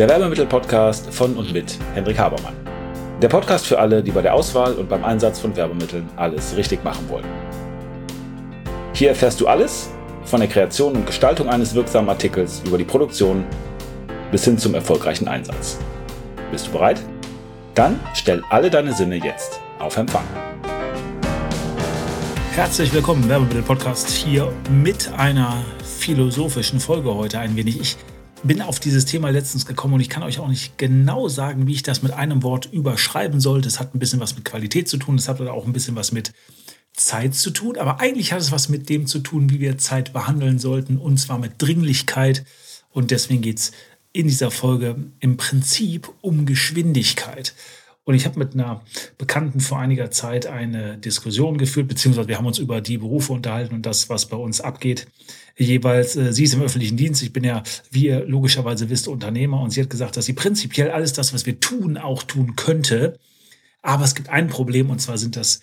der Werbemittel-Podcast von und mit Hendrik Habermann. Der Podcast für alle, die bei der Auswahl und beim Einsatz von Werbemitteln alles richtig machen wollen. Hier erfährst du alles von der Kreation und Gestaltung eines wirksamen Artikels über die Produktion bis hin zum erfolgreichen Einsatz. Bist du bereit? Dann stell alle deine Sinne jetzt auf Empfang. Herzlich willkommen, Werbemittel-Podcast hier mit einer philosophischen Folge heute ein wenig. Ich bin auf dieses Thema letztens gekommen und ich kann euch auch nicht genau sagen, wie ich das mit einem Wort überschreiben soll. Das hat ein bisschen was mit Qualität zu tun, das hat auch ein bisschen was mit Zeit zu tun, aber eigentlich hat es was mit dem zu tun, wie wir Zeit behandeln sollten, und zwar mit Dringlichkeit. Und deswegen geht es in dieser Folge im Prinzip um Geschwindigkeit. Und ich habe mit einer Bekannten vor einiger Zeit eine Diskussion geführt, beziehungsweise wir haben uns über die Berufe unterhalten und das, was bei uns abgeht. Jeweils, äh, sie ist im öffentlichen Dienst, ich bin ja, wie ihr logischerweise wisst, Unternehmer und sie hat gesagt, dass sie prinzipiell alles das, was wir tun, auch tun könnte. Aber es gibt ein Problem und zwar sind das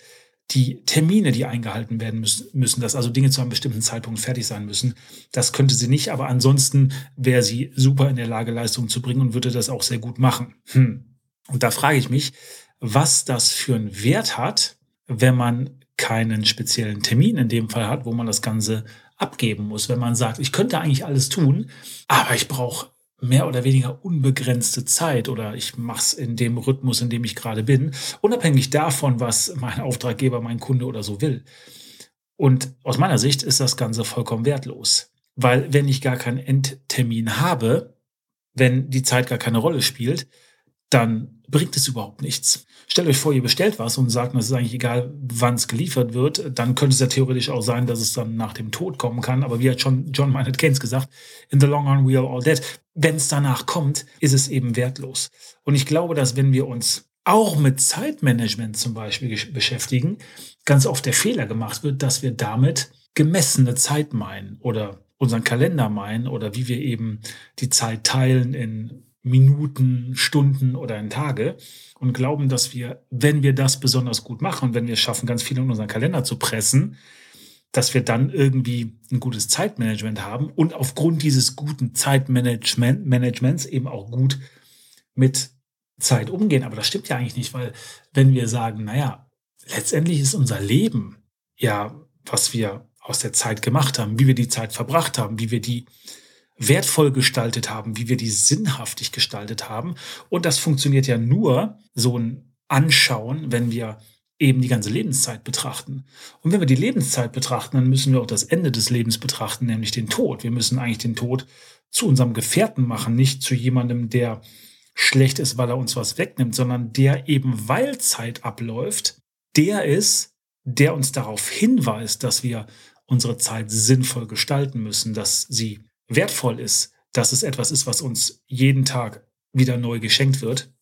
die Termine, die eingehalten werden müssen, dass also Dinge zu einem bestimmten Zeitpunkt fertig sein müssen. Das könnte sie nicht, aber ansonsten wäre sie super in der Lage, Leistungen zu bringen und würde das auch sehr gut machen. Hm. Und da frage ich mich, was das für einen Wert hat, wenn man keinen speziellen Termin in dem Fall hat, wo man das Ganze abgeben muss. Wenn man sagt, ich könnte eigentlich alles tun, aber ich brauche mehr oder weniger unbegrenzte Zeit oder ich mache es in dem Rhythmus, in dem ich gerade bin, unabhängig davon, was mein Auftraggeber, mein Kunde oder so will. Und aus meiner Sicht ist das Ganze vollkommen wertlos. Weil wenn ich gar keinen Endtermin habe, wenn die Zeit gar keine Rolle spielt, dann bringt es überhaupt nichts. Stellt euch vor, ihr bestellt was und sagt, es ist eigentlich egal, wann es geliefert wird. Dann könnte es ja theoretisch auch sein, dass es dann nach dem Tod kommen kann. Aber wie hat schon John Maynard Keynes gesagt, in the long run we are all dead. Wenn es danach kommt, ist es eben wertlos. Und ich glaube, dass wenn wir uns auch mit Zeitmanagement zum Beispiel beschäftigen, ganz oft der Fehler gemacht wird, dass wir damit gemessene Zeit meinen oder unseren Kalender meinen oder wie wir eben die Zeit teilen in Minuten, Stunden oder in Tage und glauben, dass wir, wenn wir das besonders gut machen, wenn wir es schaffen, ganz viel in unseren Kalender zu pressen, dass wir dann irgendwie ein gutes Zeitmanagement haben und aufgrund dieses guten Zeitmanagements eben auch gut mit Zeit umgehen. Aber das stimmt ja eigentlich nicht, weil wenn wir sagen, naja, letztendlich ist unser Leben ja, was wir aus der Zeit gemacht haben, wie wir die Zeit verbracht haben, wie wir die wertvoll gestaltet haben, wie wir die sinnhaftig gestaltet haben. Und das funktioniert ja nur so ein Anschauen, wenn wir eben die ganze Lebenszeit betrachten. Und wenn wir die Lebenszeit betrachten, dann müssen wir auch das Ende des Lebens betrachten, nämlich den Tod. Wir müssen eigentlich den Tod zu unserem Gefährten machen, nicht zu jemandem, der schlecht ist, weil er uns was wegnimmt, sondern der eben, weil Zeit abläuft, der ist, der uns darauf hinweist, dass wir unsere Zeit sinnvoll gestalten müssen, dass sie wertvoll ist, dass es etwas ist, was uns jeden Tag wieder neu geschenkt wird,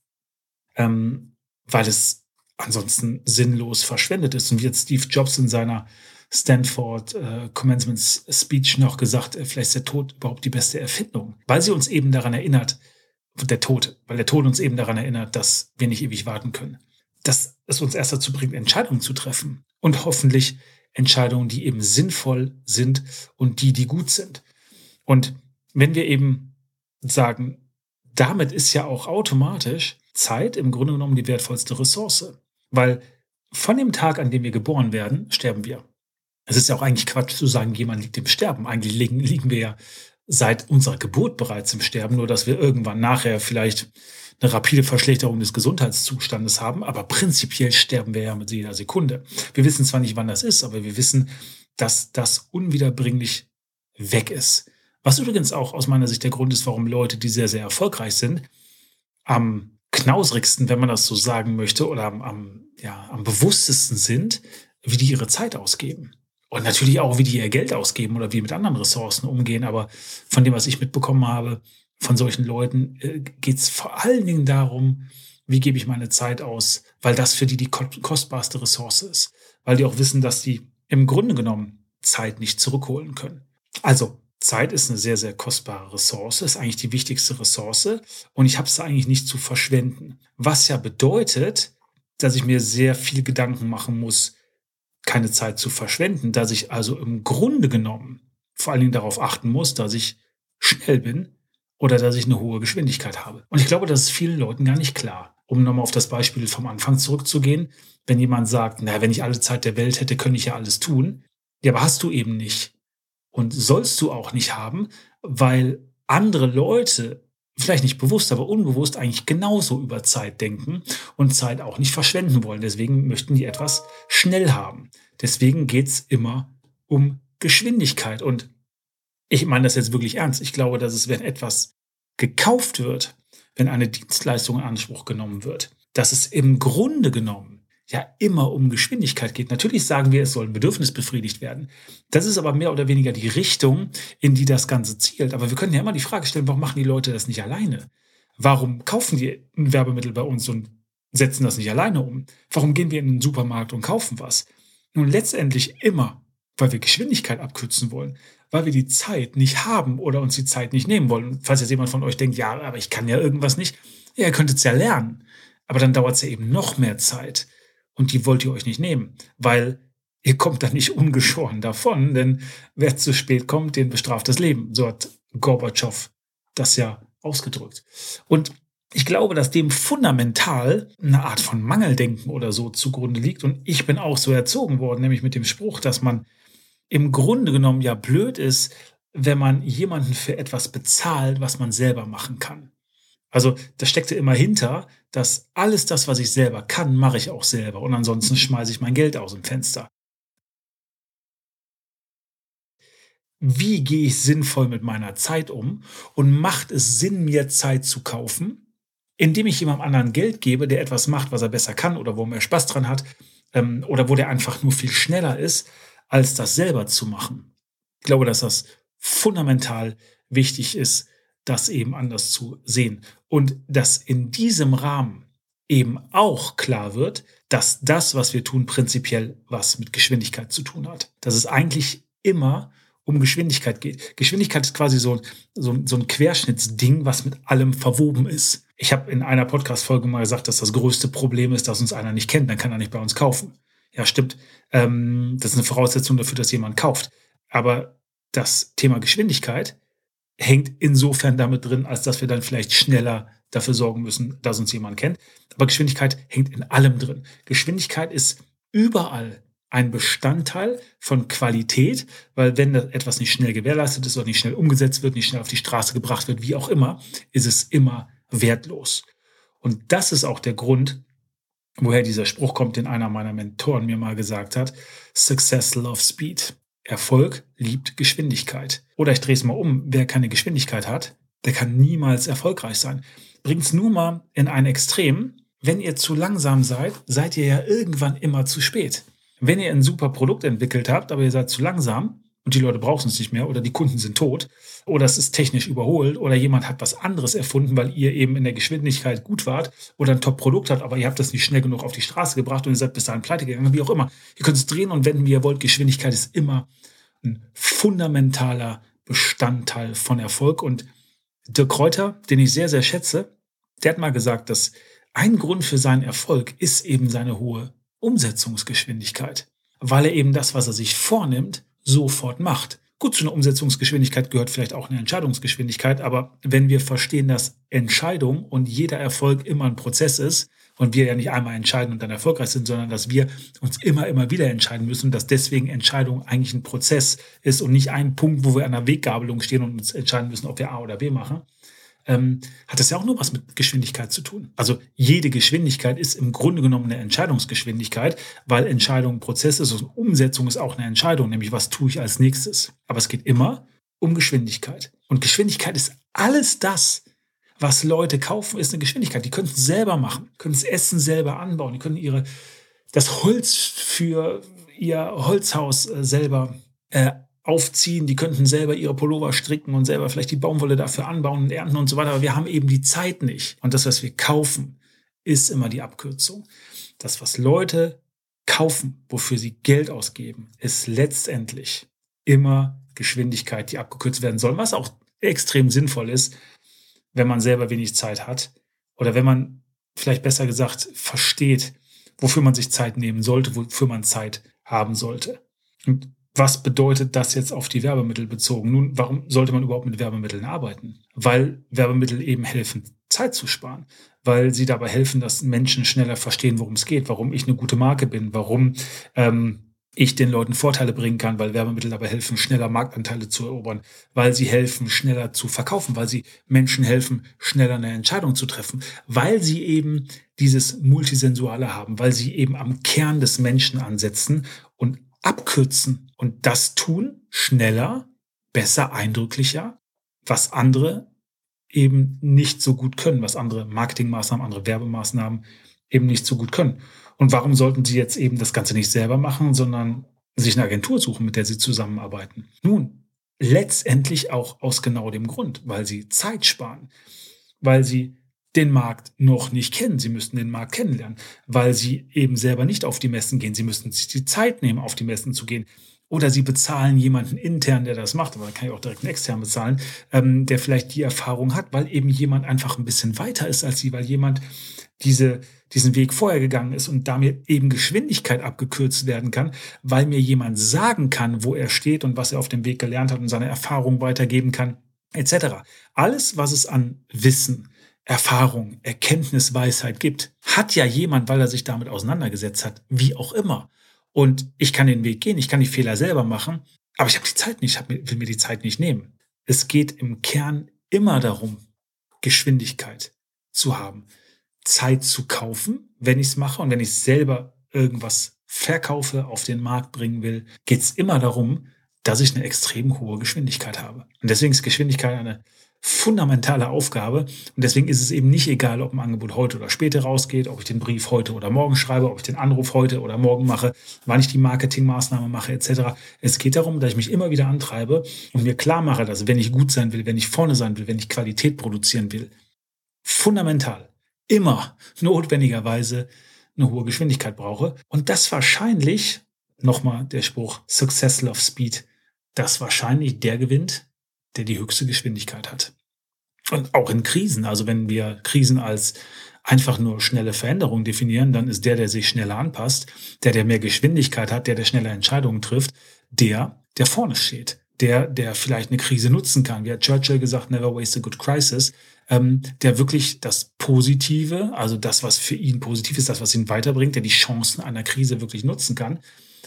ähm, weil es ansonsten sinnlos verschwendet ist. Und wie jetzt Steve Jobs in seiner Stanford äh, Commencement Speech noch gesagt, äh, vielleicht ist der Tod überhaupt die beste Erfindung, weil sie uns eben daran erinnert, der Tod, weil der Tod uns eben daran erinnert, dass wir nicht ewig warten können. Dass es uns erst dazu bringt, Entscheidungen zu treffen und hoffentlich Entscheidungen, die eben sinnvoll sind und die, die gut sind. Und wenn wir eben sagen, damit ist ja auch automatisch Zeit im Grunde genommen die wertvollste Ressource. Weil von dem Tag, an dem wir geboren werden, sterben wir. Es ist ja auch eigentlich Quatsch zu sagen, jemand liegt im Sterben. Eigentlich liegen, liegen wir ja seit unserer Geburt bereits im Sterben, nur dass wir irgendwann nachher vielleicht eine rapide Verschlechterung des Gesundheitszustandes haben, aber prinzipiell sterben wir ja mit jeder Sekunde. Wir wissen zwar nicht, wann das ist, aber wir wissen, dass das unwiederbringlich weg ist. Was übrigens auch aus meiner Sicht der Grund ist, warum Leute, die sehr, sehr erfolgreich sind, am knausrigsten, wenn man das so sagen möchte, oder am, am, ja, am bewusstesten sind, wie die ihre Zeit ausgeben. Und natürlich auch, wie die ihr Geld ausgeben oder wie mit anderen Ressourcen umgehen. Aber von dem, was ich mitbekommen habe, von solchen Leuten, äh, geht es vor allen Dingen darum, wie gebe ich meine Zeit aus, weil das für die die kostbarste Ressource ist. Weil die auch wissen, dass die im Grunde genommen Zeit nicht zurückholen können. Also Zeit ist eine sehr, sehr kostbare Ressource, ist eigentlich die wichtigste Ressource und ich habe es eigentlich nicht zu verschwenden. Was ja bedeutet, dass ich mir sehr viel Gedanken machen muss, keine Zeit zu verschwenden, dass ich also im Grunde genommen vor allen Dingen darauf achten muss, dass ich schnell bin oder dass ich eine hohe Geschwindigkeit habe. Und ich glaube, das ist vielen Leuten gar nicht klar. Um nochmal auf das Beispiel vom Anfang zurückzugehen, wenn jemand sagt, na, wenn ich alle Zeit der Welt hätte, könnte ich ja alles tun. Ja, aber hast du eben nicht. Und sollst du auch nicht haben, weil andere Leute vielleicht nicht bewusst, aber unbewusst eigentlich genauso über Zeit denken und Zeit auch nicht verschwenden wollen. Deswegen möchten die etwas schnell haben. Deswegen geht's immer um Geschwindigkeit. Und ich meine das jetzt wirklich ernst. Ich glaube, dass es, wenn etwas gekauft wird, wenn eine Dienstleistung in Anspruch genommen wird, dass es im Grunde genommen ja immer um Geschwindigkeit geht. Natürlich sagen wir, es soll ein Bedürfnis befriedigt werden. Das ist aber mehr oder weniger die Richtung, in die das Ganze zielt. Aber wir können ja immer die Frage stellen, warum machen die Leute das nicht alleine? Warum kaufen die ein Werbemittel bei uns und setzen das nicht alleine um? Warum gehen wir in den Supermarkt und kaufen was? Nun letztendlich immer, weil wir Geschwindigkeit abkürzen wollen, weil wir die Zeit nicht haben oder uns die Zeit nicht nehmen wollen. Falls jetzt jemand von euch denkt, ja, aber ich kann ja irgendwas nicht, ja, ihr könntet es ja lernen. Aber dann dauert es ja eben noch mehr Zeit. Und die wollt ihr euch nicht nehmen, weil ihr kommt da nicht ungeschoren davon, denn wer zu spät kommt, den bestraft das Leben. So hat Gorbatschow das ja ausgedrückt. Und ich glaube, dass dem fundamental eine Art von Mangeldenken oder so zugrunde liegt. Und ich bin auch so erzogen worden, nämlich mit dem Spruch, dass man im Grunde genommen ja blöd ist, wenn man jemanden für etwas bezahlt, was man selber machen kann. Also da steckte immer hinter, dass alles das, was ich selber kann, mache ich auch selber. Und ansonsten mhm. schmeiße ich mein Geld aus dem Fenster. Wie gehe ich sinnvoll mit meiner Zeit um? Und macht es Sinn, mir Zeit zu kaufen, indem ich jemandem anderen Geld gebe, der etwas macht, was er besser kann oder wo er mehr Spaß dran hat ähm, oder wo der einfach nur viel schneller ist, als das selber zu machen? Ich glaube, dass das fundamental wichtig ist, das eben anders zu sehen. Und dass in diesem Rahmen eben auch klar wird, dass das, was wir tun, prinzipiell was mit Geschwindigkeit zu tun hat. Dass es eigentlich immer um Geschwindigkeit geht. Geschwindigkeit ist quasi so, so, so ein Querschnittsding, was mit allem verwoben ist. Ich habe in einer Podcast-Folge mal gesagt, dass das größte Problem ist, dass uns einer nicht kennt, dann kann er nicht bei uns kaufen. Ja, stimmt. Ähm, das ist eine Voraussetzung dafür, dass jemand kauft. Aber das Thema Geschwindigkeit hängt insofern damit drin, als dass wir dann vielleicht schneller dafür sorgen müssen, dass uns jemand kennt. Aber Geschwindigkeit hängt in allem drin. Geschwindigkeit ist überall ein Bestandteil von Qualität, weil wenn etwas nicht schnell gewährleistet ist oder nicht schnell umgesetzt wird, nicht schnell auf die Straße gebracht wird, wie auch immer, ist es immer wertlos. Und das ist auch der Grund, woher dieser Spruch kommt, den einer meiner Mentoren mir mal gesagt hat. Success loves speed. Erfolg liebt Geschwindigkeit. Oder ich drehe es mal um, wer keine Geschwindigkeit hat, der kann niemals erfolgreich sein. Bringt es nur mal in ein Extrem. Wenn ihr zu langsam seid, seid ihr ja irgendwann immer zu spät. Wenn ihr ein super Produkt entwickelt habt, aber ihr seid zu langsam und die Leute brauchen es nicht mehr oder die Kunden sind tot oder es ist technisch überholt oder jemand hat was anderes erfunden, weil ihr eben in der Geschwindigkeit gut wart oder ein Top-Produkt habt, aber ihr habt das nicht schnell genug auf die Straße gebracht und ihr seid bis dahin pleite gegangen, wie auch immer. Ihr könnt es drehen und wenden, wie ihr wollt. Geschwindigkeit ist immer ein fundamentaler Bestandteil von Erfolg und Dirk Kräuter, den ich sehr, sehr schätze, der hat mal gesagt, dass ein Grund für seinen Erfolg ist eben seine hohe Umsetzungsgeschwindigkeit, weil er eben das, was er sich vornimmt, sofort macht. Gut, zu einer Umsetzungsgeschwindigkeit gehört vielleicht auch eine Entscheidungsgeschwindigkeit, aber wenn wir verstehen, dass Entscheidung und jeder Erfolg immer ein Prozess ist und wir ja nicht einmal entscheiden und dann erfolgreich sind, sondern dass wir uns immer, immer wieder entscheiden müssen, dass deswegen Entscheidung eigentlich ein Prozess ist und nicht ein Punkt, wo wir an der Weggabelung stehen und uns entscheiden müssen, ob wir A oder B machen, ähm, hat das ja auch nur was mit Geschwindigkeit zu tun. Also jede Geschwindigkeit ist im Grunde genommen eine Entscheidungsgeschwindigkeit, weil Entscheidung Prozess ist und Umsetzung ist auch eine Entscheidung, nämlich was tue ich als nächstes. Aber es geht immer um Geschwindigkeit. Und Geschwindigkeit ist alles das, was Leute kaufen, ist eine Geschwindigkeit. Die können es selber machen, können das Essen selber anbauen, die können ihre, das Holz für ihr Holzhaus äh, selber äh, aufziehen, die könnten selber ihre Pullover stricken und selber vielleicht die Baumwolle dafür anbauen und ernten und so weiter. Aber wir haben eben die Zeit nicht. Und das, was wir kaufen, ist immer die Abkürzung. Das, was Leute kaufen, wofür sie Geld ausgeben, ist letztendlich immer Geschwindigkeit, die abgekürzt werden soll, was auch extrem sinnvoll ist, wenn man selber wenig Zeit hat oder wenn man vielleicht besser gesagt versteht, wofür man sich Zeit nehmen sollte, wofür man Zeit haben sollte. Und was bedeutet das jetzt auf die Werbemittel bezogen? Nun, warum sollte man überhaupt mit Werbemitteln arbeiten? Weil Werbemittel eben helfen, Zeit zu sparen, weil sie dabei helfen, dass Menschen schneller verstehen, worum es geht, warum ich eine gute Marke bin, warum ähm, ich den Leuten Vorteile bringen kann, weil Werbemittel dabei helfen, schneller Marktanteile zu erobern, weil sie helfen, schneller zu verkaufen, weil sie Menschen helfen, schneller eine Entscheidung zu treffen, weil sie eben dieses Multisensuale haben, weil sie eben am Kern des Menschen ansetzen abkürzen und das tun schneller, besser, eindrücklicher, was andere eben nicht so gut können, was andere Marketingmaßnahmen, andere Werbemaßnahmen eben nicht so gut können. Und warum sollten sie jetzt eben das Ganze nicht selber machen, sondern sich eine Agentur suchen, mit der sie zusammenarbeiten? Nun, letztendlich auch aus genau dem Grund, weil sie Zeit sparen, weil sie den Markt noch nicht kennen. Sie müssten den Markt kennenlernen, weil sie eben selber nicht auf die Messen gehen. Sie müssten sich die Zeit nehmen, auf die Messen zu gehen. Oder sie bezahlen jemanden intern, der das macht, aber da kann ich auch direkt einen extern bezahlen, ähm, der vielleicht die Erfahrung hat, weil eben jemand einfach ein bisschen weiter ist als sie, weil jemand diese, diesen Weg vorher gegangen ist und damit eben Geschwindigkeit abgekürzt werden kann, weil mir jemand sagen kann, wo er steht und was er auf dem Weg gelernt hat und seine Erfahrung weitergeben kann, etc. Alles, was es an Wissen, Erfahrung, Erkenntnis, Weisheit gibt, hat ja jemand, weil er sich damit auseinandergesetzt hat, wie auch immer. Und ich kann den Weg gehen, ich kann die Fehler selber machen, aber ich habe die Zeit nicht, ich will mir die Zeit nicht nehmen. Es geht im Kern immer darum, Geschwindigkeit zu haben, Zeit zu kaufen, wenn ich es mache und wenn ich selber irgendwas verkaufe, auf den Markt bringen will, geht es immer darum, dass ich eine extrem hohe Geschwindigkeit habe. Und deswegen ist Geschwindigkeit eine fundamentale Aufgabe. Und deswegen ist es eben nicht egal, ob ein Angebot heute oder später rausgeht, ob ich den Brief heute oder morgen schreibe, ob ich den Anruf heute oder morgen mache, wann ich die Marketingmaßnahme mache, etc. Es geht darum, dass ich mich immer wieder antreibe und mir klar mache, dass wenn ich gut sein will, wenn ich vorne sein will, wenn ich Qualität produzieren will, fundamental immer notwendigerweise eine hohe Geschwindigkeit brauche. Und das wahrscheinlich, nochmal der Spruch, Success Love Speed, das wahrscheinlich der gewinnt, der die höchste Geschwindigkeit hat. Und auch in Krisen, also wenn wir Krisen als einfach nur schnelle Veränderung definieren, dann ist der, der sich schneller anpasst, der, der mehr Geschwindigkeit hat, der, der schneller Entscheidungen trifft, der, der vorne steht, der, der vielleicht eine Krise nutzen kann. Wie hat Churchill gesagt, never waste a good crisis, ähm, der wirklich das Positive, also das, was für ihn positiv ist, das, was ihn weiterbringt, der die Chancen einer Krise wirklich nutzen kann.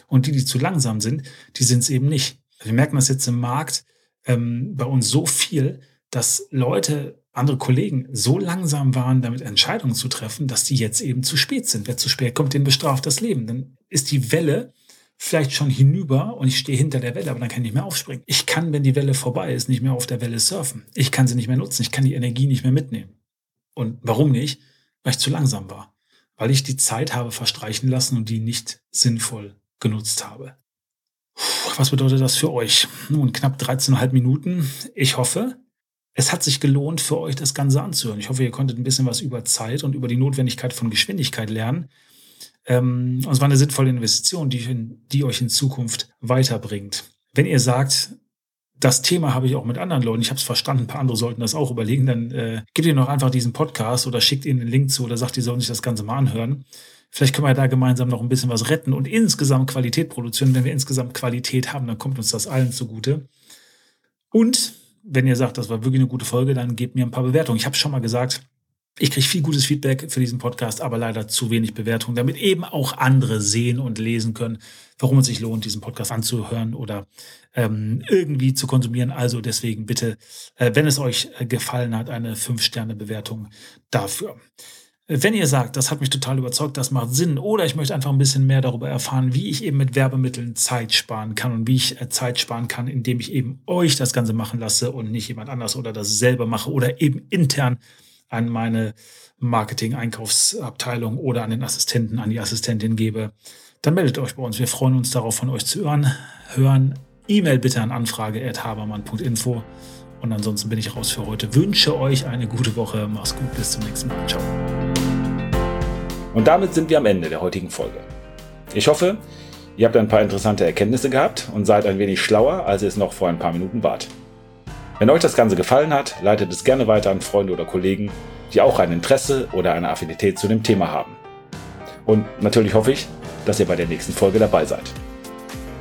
Und die, die zu langsam sind, die sind es eben nicht. Wir merken das jetzt im Markt, ähm, bei uns so viel, dass Leute, andere Kollegen so langsam waren, damit Entscheidungen zu treffen, dass die jetzt eben zu spät sind. Wer zu spät kommt, den bestraft das Leben. Dann ist die Welle vielleicht schon hinüber und ich stehe hinter der Welle, aber dann kann ich nicht mehr aufspringen. Ich kann, wenn die Welle vorbei ist, nicht mehr auf der Welle surfen. Ich kann sie nicht mehr nutzen. Ich kann die Energie nicht mehr mitnehmen. Und warum nicht? Weil ich zu langsam war. Weil ich die Zeit habe verstreichen lassen und die nicht sinnvoll genutzt habe. Was bedeutet das für euch? Nun, knapp 13,5 Minuten. Ich hoffe, es hat sich gelohnt für euch, das Ganze anzuhören. Ich hoffe, ihr konntet ein bisschen was über Zeit und über die Notwendigkeit von Geschwindigkeit lernen. Ähm, und es war eine sinnvolle Investition, die, die euch in Zukunft weiterbringt. Wenn ihr sagt, das Thema habe ich auch mit anderen Leuten, ich habe es verstanden, ein paar andere sollten das auch überlegen, dann äh, gebt ihr noch einfach diesen Podcast oder schickt ihnen den Link zu oder sagt, die sollen sich das Ganze mal anhören. Vielleicht können wir da gemeinsam noch ein bisschen was retten und insgesamt Qualität produzieren. Wenn wir insgesamt Qualität haben, dann kommt uns das allen zugute. Und wenn ihr sagt, das war wirklich eine gute Folge, dann gebt mir ein paar Bewertungen. Ich habe schon mal gesagt, ich kriege viel gutes Feedback für diesen Podcast, aber leider zu wenig Bewertungen, damit eben auch andere sehen und lesen können, warum es sich lohnt, diesen Podcast anzuhören oder ähm, irgendwie zu konsumieren. Also deswegen bitte, äh, wenn es euch gefallen hat, eine 5-Sterne-Bewertung dafür. Wenn ihr sagt, das hat mich total überzeugt, das macht Sinn, oder ich möchte einfach ein bisschen mehr darüber erfahren, wie ich eben mit Werbemitteln Zeit sparen kann und wie ich äh, Zeit sparen kann, indem ich eben euch das Ganze machen lasse und nicht jemand anders oder das selber mache oder eben intern an meine Marketing-Einkaufsabteilung oder an den Assistenten, an die Assistentin gebe, dann meldet euch bei uns. Wir freuen uns darauf, von euch zu hören. Hören E-Mail bitte an anfrage.habermann.info. Und ansonsten bin ich raus für heute. Wünsche euch eine gute Woche. Mach's gut. Bis zum nächsten Mal. Ciao. Und damit sind wir am Ende der heutigen Folge. Ich hoffe, ihr habt ein paar interessante Erkenntnisse gehabt und seid ein wenig schlauer, als ihr es noch vor ein paar Minuten wart. Wenn euch das Ganze gefallen hat, leitet es gerne weiter an Freunde oder Kollegen, die auch ein Interesse oder eine Affinität zu dem Thema haben. Und natürlich hoffe ich, dass ihr bei der nächsten Folge dabei seid.